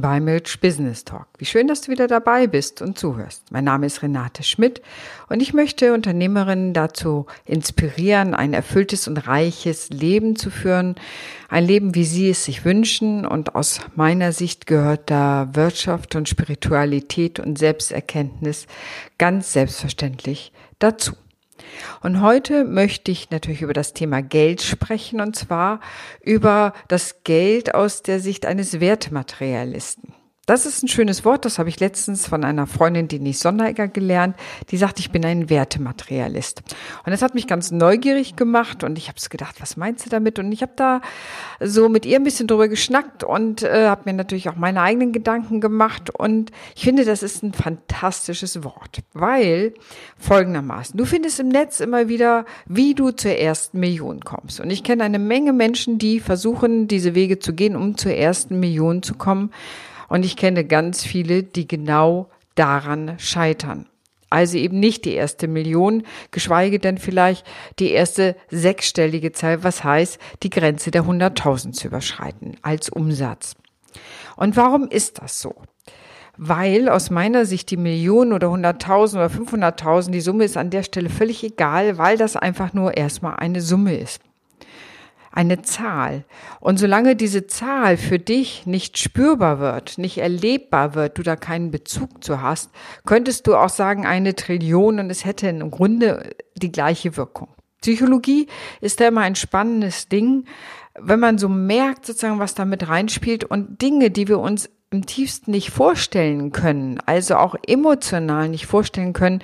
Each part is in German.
Willkommen bei Milch Business Talk. Wie schön, dass du wieder dabei bist und zuhörst. Mein Name ist Renate Schmidt und ich möchte Unternehmerinnen dazu inspirieren, ein erfülltes und reiches Leben zu führen. Ein Leben, wie sie es sich wünschen. Und aus meiner Sicht gehört da Wirtschaft und Spiritualität und Selbsterkenntnis ganz selbstverständlich dazu. Und heute möchte ich natürlich über das Thema Geld sprechen und zwar über das Geld aus der Sicht eines Wertmaterialisten. Das ist ein schönes Wort, das habe ich letztens von einer Freundin, die nicht Sonderegger gelernt, die sagt, ich bin ein Wertematerialist. Und das hat mich ganz neugierig gemacht und ich habe gedacht, was meinst du damit? Und ich habe da so mit ihr ein bisschen drüber geschnackt und äh, habe mir natürlich auch meine eigenen Gedanken gemacht und ich finde, das ist ein fantastisches Wort, weil folgendermaßen, du findest im Netz immer wieder, wie du zur ersten Million kommst. Und ich kenne eine Menge Menschen, die versuchen, diese Wege zu gehen, um zur ersten Million zu kommen. Und ich kenne ganz viele, die genau daran scheitern. Also eben nicht die erste Million, geschweige denn vielleicht die erste sechsstellige Zahl, was heißt, die Grenze der 100.000 zu überschreiten als Umsatz. Und warum ist das so? Weil aus meiner Sicht die Millionen oder 100.000 oder 500.000, die Summe ist an der Stelle völlig egal, weil das einfach nur erstmal eine Summe ist eine Zahl. Und solange diese Zahl für dich nicht spürbar wird, nicht erlebbar wird, du da keinen Bezug zu hast, könntest du auch sagen eine Trillion und es hätte im Grunde die gleiche Wirkung. Psychologie ist da immer ein spannendes Ding, wenn man so merkt sozusagen, was da mit reinspielt und Dinge, die wir uns im tiefsten nicht vorstellen können, also auch emotional nicht vorstellen können,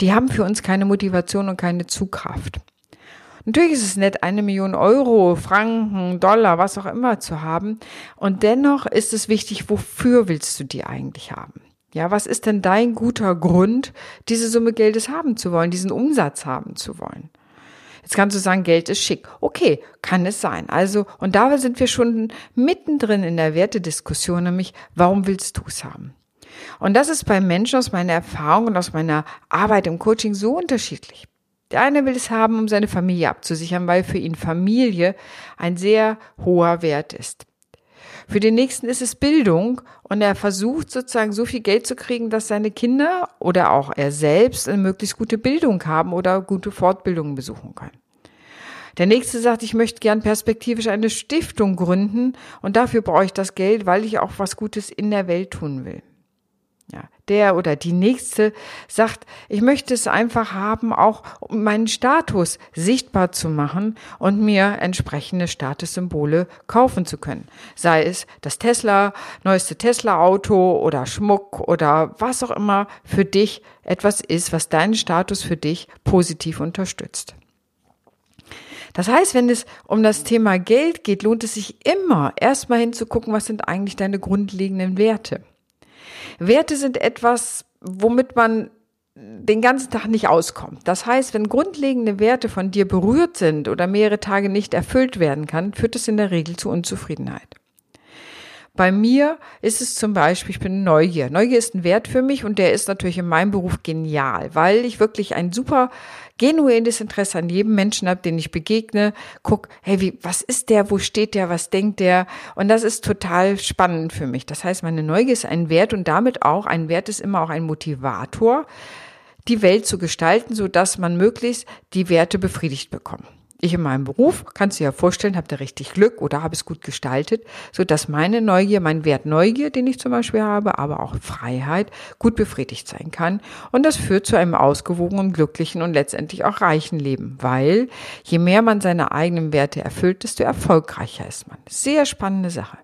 die haben für uns keine Motivation und keine Zugkraft. Natürlich ist es nett, eine Million Euro, Franken, Dollar, was auch immer zu haben. Und dennoch ist es wichtig, wofür willst du die eigentlich haben? Ja, was ist denn dein guter Grund, diese Summe Geldes haben zu wollen, diesen Umsatz haben zu wollen? Jetzt kannst du sagen, Geld ist schick. Okay, kann es sein. Also, und da sind wir schon mittendrin in der Wertediskussion, nämlich, warum willst du es haben? Und das ist bei Menschen aus meiner Erfahrung und aus meiner Arbeit im Coaching so unterschiedlich. Der eine will es haben, um seine Familie abzusichern, weil für ihn Familie ein sehr hoher Wert ist. Für den nächsten ist es Bildung und er versucht sozusagen so viel Geld zu kriegen, dass seine Kinder oder auch er selbst eine möglichst gute Bildung haben oder gute Fortbildungen besuchen können. Der nächste sagt, ich möchte gern perspektivisch eine Stiftung gründen und dafür brauche ich das Geld, weil ich auch was Gutes in der Welt tun will. Ja, der oder die nächste sagt, ich möchte es einfach haben, auch um meinen Status sichtbar zu machen und mir entsprechende Statussymbole kaufen zu können. Sei es das Tesla, neueste Tesla-Auto oder Schmuck oder was auch immer für dich etwas ist, was deinen Status für dich positiv unterstützt. Das heißt, wenn es um das Thema Geld geht, lohnt es sich immer, erstmal hinzugucken, was sind eigentlich deine grundlegenden Werte. Werte sind etwas, womit man den ganzen Tag nicht auskommt. Das heißt, wenn grundlegende Werte von dir berührt sind oder mehrere Tage nicht erfüllt werden kann, führt es in der Regel zu Unzufriedenheit. Bei mir ist es zum Beispiel, ich bin Neugier. Neugier ist ein Wert für mich und der ist natürlich in meinem Beruf genial, weil ich wirklich ein super genuines Interesse an jedem Menschen habe, den ich begegne. Guck, hey, wie, was ist der? Wo steht der? Was denkt der? Und das ist total spannend für mich. Das heißt, meine Neugier ist ein Wert und damit auch ein Wert ist immer auch ein Motivator, die Welt zu gestalten, so dass man möglichst die Werte befriedigt bekommt. Ich in meinem Beruf, kannst du dir ja vorstellen, habe da richtig Glück oder habe es gut gestaltet, so dass meine Neugier, mein Wert Neugier, den ich zum Beispiel habe, aber auch Freiheit, gut befriedigt sein kann. Und das führt zu einem ausgewogenen, glücklichen und letztendlich auch reichen Leben, weil je mehr man seine eigenen Werte erfüllt, desto erfolgreicher ist man. Sehr spannende Sache.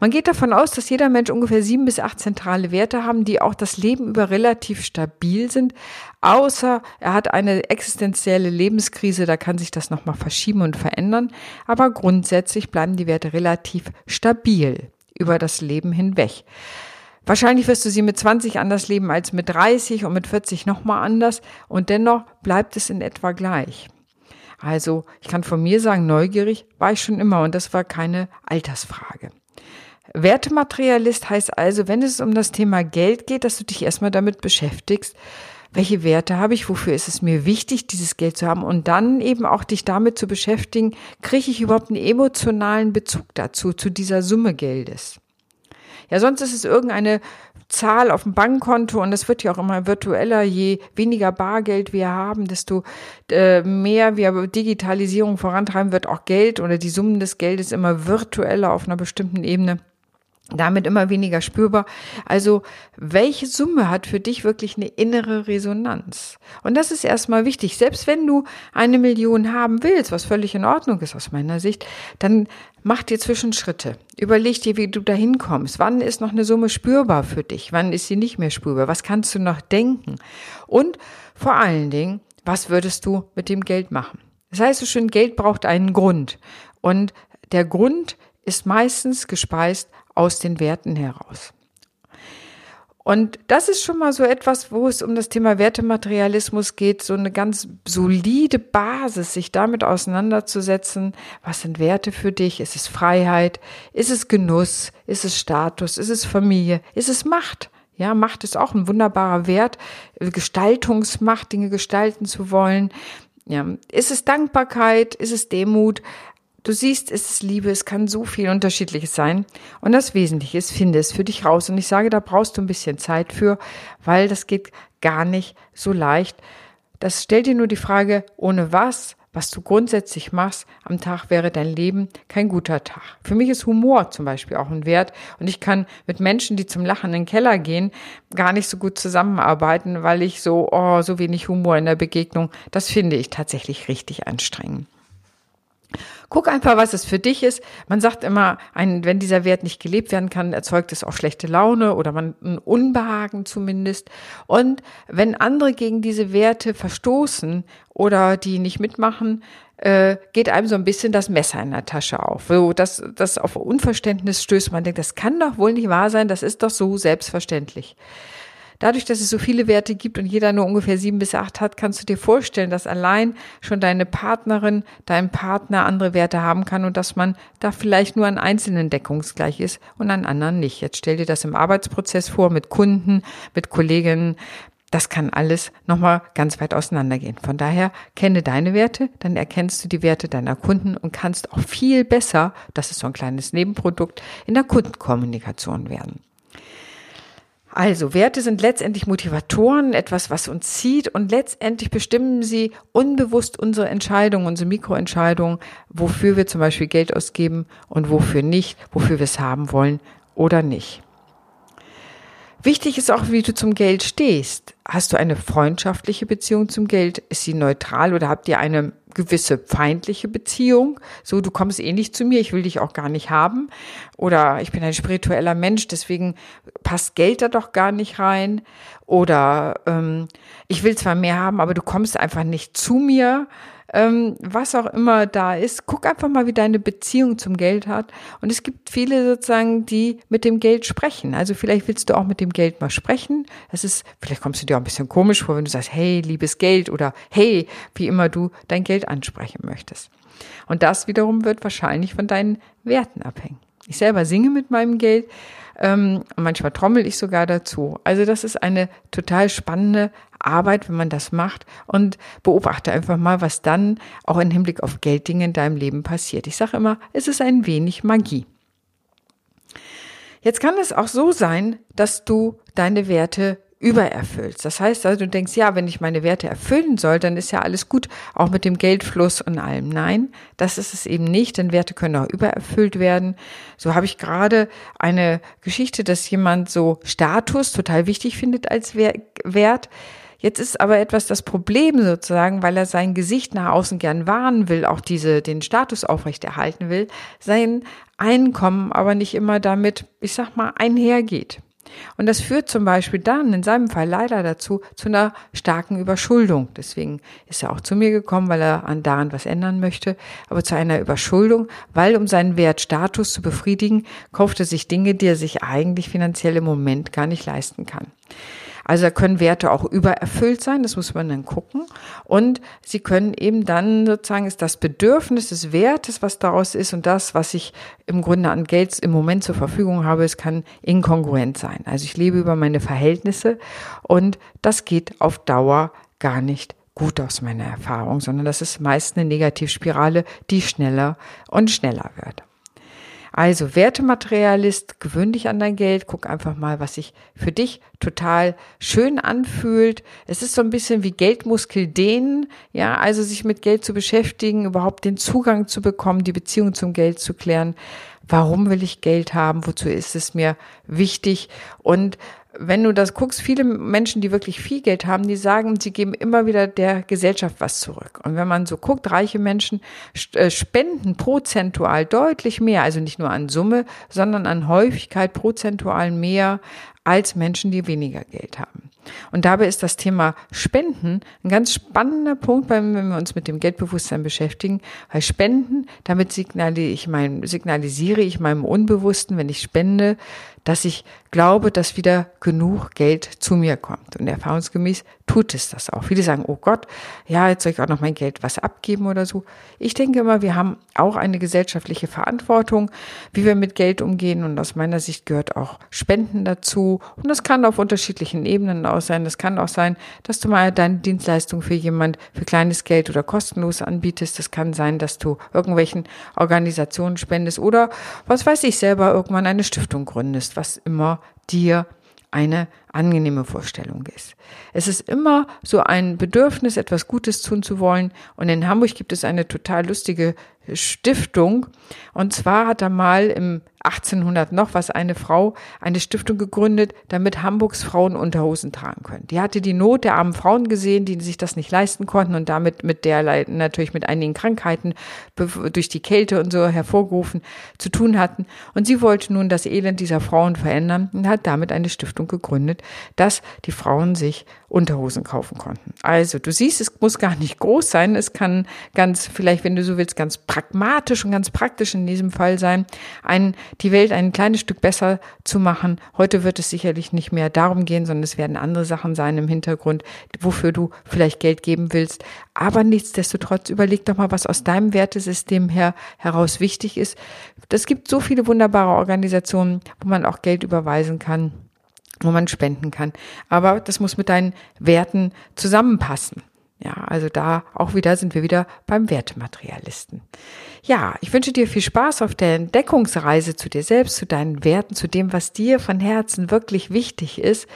Man geht davon aus, dass jeder Mensch ungefähr sieben bis acht zentrale Werte haben, die auch das Leben über relativ stabil sind, außer er hat eine existenzielle Lebenskrise, da kann sich das nochmal verschieben und verändern, aber grundsätzlich bleiben die Werte relativ stabil über das Leben hinweg. Wahrscheinlich wirst du sie mit 20 anders leben als mit 30 und mit 40 nochmal anders und dennoch bleibt es in etwa gleich. Also ich kann von mir sagen, neugierig war ich schon immer und das war keine Altersfrage. Wertematerialist heißt also, wenn es um das Thema Geld geht, dass du dich erstmal damit beschäftigst, welche Werte habe ich, wofür ist es mir wichtig, dieses Geld zu haben und dann eben auch dich damit zu beschäftigen, kriege ich überhaupt einen emotionalen Bezug dazu, zu dieser Summe Geldes. Ja, sonst ist es irgendeine Zahl auf dem Bankkonto und es wird ja auch immer virtueller. Je weniger Bargeld wir haben, desto äh, mehr wir Digitalisierung vorantreiben, wird auch Geld oder die Summen des Geldes immer virtueller auf einer bestimmten Ebene damit immer weniger spürbar. Also, welche Summe hat für dich wirklich eine innere Resonanz? Und das ist erstmal wichtig. Selbst wenn du eine Million haben willst, was völlig in Ordnung ist aus meiner Sicht, dann mach dir Zwischenschritte. Überleg dir, wie du dahin kommst. Wann ist noch eine Summe spürbar für dich? Wann ist sie nicht mehr spürbar? Was kannst du noch denken? Und vor allen Dingen, was würdest du mit dem Geld machen? Das heißt so schön, Geld braucht einen Grund. Und der Grund ist meistens gespeist aus den Werten heraus. Und das ist schon mal so etwas, wo es um das Thema Wertematerialismus geht, so eine ganz solide Basis, sich damit auseinanderzusetzen. Was sind Werte für dich? Ist es Freiheit? Ist es Genuss? Ist es Status? Ist es Familie? Ist es Macht? Ja, Macht ist auch ein wunderbarer Wert. Gestaltungsmacht, Dinge gestalten zu wollen. Ja, ist es Dankbarkeit? Ist es Demut? Du siehst, es ist Liebe, es kann so viel Unterschiedliches sein. Und das Wesentliche ist, finde es für dich raus. Und ich sage, da brauchst du ein bisschen Zeit für, weil das geht gar nicht so leicht. Das stellt dir nur die Frage, ohne was, was du grundsätzlich machst am Tag, wäre dein Leben kein guter Tag. Für mich ist Humor zum Beispiel auch ein Wert. Und ich kann mit Menschen, die zum Lachen in den Keller gehen, gar nicht so gut zusammenarbeiten, weil ich so, oh, so wenig Humor in der Begegnung, das finde ich tatsächlich richtig anstrengend. Guck einfach, was es für dich ist. Man sagt immer, ein, wenn dieser Wert nicht gelebt werden kann, erzeugt es auch schlechte Laune oder man ein Unbehagen zumindest. Und wenn andere gegen diese Werte verstoßen oder die nicht mitmachen, äh, geht einem so ein bisschen das Messer in der Tasche auf. So, dass das auf Unverständnis stößt. Man denkt, das kann doch wohl nicht wahr sein. Das ist doch so selbstverständlich. Dadurch, dass es so viele Werte gibt und jeder nur ungefähr sieben bis acht hat, kannst du dir vorstellen, dass allein schon deine Partnerin, dein Partner andere Werte haben kann und dass man da vielleicht nur an einzelnen deckungsgleich ist und an anderen nicht. Jetzt stell dir das im Arbeitsprozess vor, mit Kunden, mit Kolleginnen, das kann alles nochmal ganz weit auseinandergehen. Von daher kenne deine Werte, dann erkennst du die Werte deiner Kunden und kannst auch viel besser, das ist so ein kleines Nebenprodukt, in der Kundenkommunikation werden. Also Werte sind letztendlich Motivatoren, etwas, was uns zieht und letztendlich bestimmen sie unbewusst unsere Entscheidungen, unsere Mikroentscheidungen, wofür wir zum Beispiel Geld ausgeben und wofür nicht, wofür wir es haben wollen oder nicht. Wichtig ist auch, wie du zum Geld stehst. Hast du eine freundschaftliche Beziehung zum Geld? Ist sie neutral oder habt ihr eine gewisse feindliche Beziehung? So, du kommst eh nicht zu mir, ich will dich auch gar nicht haben. Oder ich bin ein spiritueller Mensch, deswegen passt Geld da doch gar nicht rein. Oder ähm, ich will zwar mehr haben, aber du kommst einfach nicht zu mir ähm, was auch immer da ist, guck einfach mal, wie deine Beziehung zum Geld hat. Und es gibt viele sozusagen, die mit dem Geld sprechen. Also vielleicht willst du auch mit dem Geld mal sprechen. Das ist, vielleicht kommst du dir auch ein bisschen komisch vor, wenn du sagst, hey, liebes Geld oder hey, wie immer du dein Geld ansprechen möchtest. Und das wiederum wird wahrscheinlich von deinen Werten abhängen. Ich selber singe mit meinem Geld. Ähm, manchmal trommel ich sogar dazu. Also das ist eine total spannende Arbeit, wenn man das macht und beobachte einfach mal, was dann auch im Hinblick auf Gelddinge in deinem Leben passiert. Ich sage immer, es ist ein wenig Magie. Jetzt kann es auch so sein, dass du deine Werte übererfüllst. Das heißt also, du denkst, ja, wenn ich meine Werte erfüllen soll, dann ist ja alles gut, auch mit dem Geldfluss und allem. Nein, das ist es eben nicht, denn Werte können auch übererfüllt werden. So habe ich gerade eine Geschichte, dass jemand so Status total wichtig findet als Wert. Jetzt ist aber etwas das Problem sozusagen, weil er sein Gesicht nach außen gern wahren will, auch diese, den Status aufrechterhalten will, sein Einkommen aber nicht immer damit, ich sag mal, einhergeht. Und das führt zum Beispiel dann in seinem Fall leider dazu zu einer starken Überschuldung. Deswegen ist er auch zu mir gekommen, weil er an daran was ändern möchte, aber zu einer Überschuldung, weil um seinen Wertstatus zu befriedigen, kauft er sich Dinge, die er sich eigentlich finanziell im Moment gar nicht leisten kann. Also da können Werte auch übererfüllt sein, das muss man dann gucken. Und sie können eben dann sozusagen ist das Bedürfnis des Wertes, was daraus ist und das, was ich im Grunde an Geld im Moment zur Verfügung habe, es kann inkongruent sein. Also ich lebe über meine Verhältnisse und das geht auf Dauer gar nicht gut aus meiner Erfahrung, sondern das ist meist eine Negativspirale, die schneller und schneller wird. Also Wertematerialist, gewöhn dich an dein Geld, guck einfach mal, was sich für dich total schön anfühlt. Es ist so ein bisschen wie Geldmuskel dehnen, ja, also sich mit Geld zu beschäftigen, überhaupt den Zugang zu bekommen, die Beziehung zum Geld zu klären. Warum will ich Geld haben? Wozu ist es mir wichtig? Und wenn du das guckst, viele Menschen, die wirklich viel Geld haben, die sagen, sie geben immer wieder der Gesellschaft was zurück. Und wenn man so guckt, reiche Menschen äh, spenden prozentual deutlich mehr, also nicht nur an Summe, sondern an Häufigkeit prozentual mehr als Menschen, die weniger Geld haben. Und dabei ist das Thema Spenden ein ganz spannender Punkt, wenn wir uns mit dem Geldbewusstsein beschäftigen, weil Spenden, damit signalisiere ich, mein, signalisiere ich meinem Unbewussten, wenn ich spende, dass ich glaube, dass wieder genug Geld zu mir kommt. Und erfahrungsgemäß tut es das auch. Viele sagen, oh Gott, ja, jetzt soll ich auch noch mein Geld was abgeben oder so. Ich denke immer, wir haben auch eine gesellschaftliche Verantwortung, wie wir mit Geld umgehen. Und aus meiner Sicht gehört auch Spenden dazu. Und das kann auf unterschiedlichen Ebenen aus sein. Das kann auch sein, dass du mal deine Dienstleistung für jemand für kleines Geld oder kostenlos anbietest. Das kann sein, dass du irgendwelchen Organisationen spendest oder was weiß ich selber irgendwann eine Stiftung gründest, was immer dir eine angenehme Vorstellung ist. Es ist immer so ein Bedürfnis, etwas Gutes tun zu wollen. Und in Hamburg gibt es eine total lustige Stiftung. Und zwar hat er mal im 1800 noch was eine Frau eine Stiftung gegründet, damit Hamburgs Frauen Unterhosen tragen können. Die hatte die Not der armen Frauen gesehen, die sich das nicht leisten konnten und damit mit der natürlich mit einigen Krankheiten durch die Kälte und so hervorgerufen zu tun hatten. Und sie wollte nun das Elend dieser Frauen verändern und hat damit eine Stiftung gegründet, dass die Frauen sich Unterhosen kaufen konnten. Also du siehst, es muss gar nicht groß sein. Es kann ganz, vielleicht, wenn du so willst, ganz pragmatisch und ganz praktisch in diesem Fall sein, ein, die Welt ein kleines Stück besser zu machen. Heute wird es sicherlich nicht mehr darum gehen, sondern es werden andere Sachen sein im Hintergrund, wofür du vielleicht Geld geben willst. Aber nichtsdestotrotz überleg doch mal, was aus deinem Wertesystem her heraus wichtig ist. Es gibt so viele wunderbare Organisationen, wo man auch Geld überweisen kann wo man spenden kann. Aber das muss mit deinen Werten zusammenpassen. Ja, also da auch wieder sind wir wieder beim Wertematerialisten. Ja, ich wünsche dir viel Spaß auf der Entdeckungsreise zu dir selbst, zu deinen Werten, zu dem, was dir von Herzen wirklich wichtig ist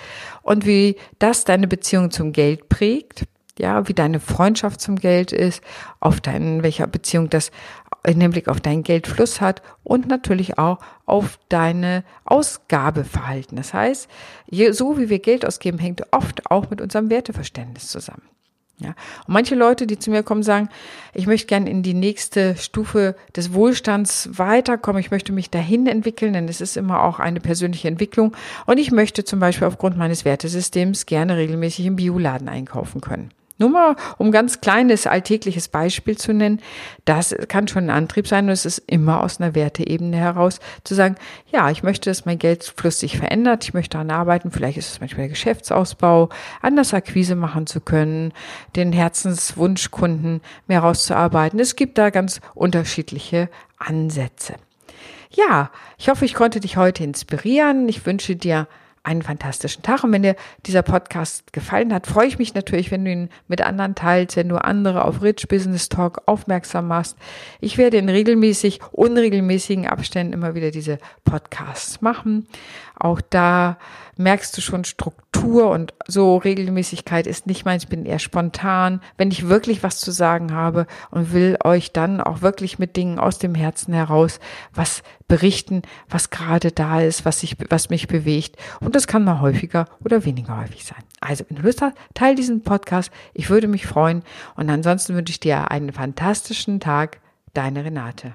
und wie das deine Beziehung zum Geld prägt. Ja, wie deine Freundschaft zum Geld ist, auf deinen, welcher Beziehung das in Hinblick auf deinen Geldfluss hat und natürlich auch auf deine Ausgabeverhalten. Das heißt, so wie wir Geld ausgeben, hängt oft auch mit unserem Werteverständnis zusammen. Ja. Und manche Leute, die zu mir kommen, sagen, ich möchte gerne in die nächste Stufe des Wohlstands weiterkommen. Ich möchte mich dahin entwickeln, denn es ist immer auch eine persönliche Entwicklung. Und ich möchte zum Beispiel aufgrund meines Wertesystems gerne regelmäßig im Bioladen einkaufen können. Nur mal, um ganz kleines alltägliches Beispiel zu nennen, das kann schon ein Antrieb sein und es ist immer aus einer Werteebene heraus zu sagen, ja, ich möchte, dass mein Geldfluss sich verändert, ich möchte daran arbeiten, vielleicht ist es manchmal Geschäftsausbau, anders Akquise machen zu können, den Herzenswunschkunden mehr rauszuarbeiten. Es gibt da ganz unterschiedliche Ansätze. Ja, ich hoffe, ich konnte dich heute inspirieren. Ich wünsche dir einen fantastischen Tag. Und wenn dir dieser Podcast gefallen hat, freue ich mich natürlich, wenn du ihn mit anderen teilst, wenn du andere auf Rich Business Talk aufmerksam machst. Ich werde in regelmäßig, unregelmäßigen Abständen immer wieder diese Podcasts machen. Auch da merkst du schon Struktur und so Regelmäßigkeit ist nicht meins. Ich bin eher spontan, wenn ich wirklich was zu sagen habe und will euch dann auch wirklich mit Dingen aus dem Herzen heraus was berichten, was gerade da ist, was sich, was mich bewegt. Und das kann mal häufiger oder weniger häufig sein. Also, wenn du Lust hast, teil diesen Podcast. Ich würde mich freuen. Und ansonsten wünsche ich dir einen fantastischen Tag. Deine Renate.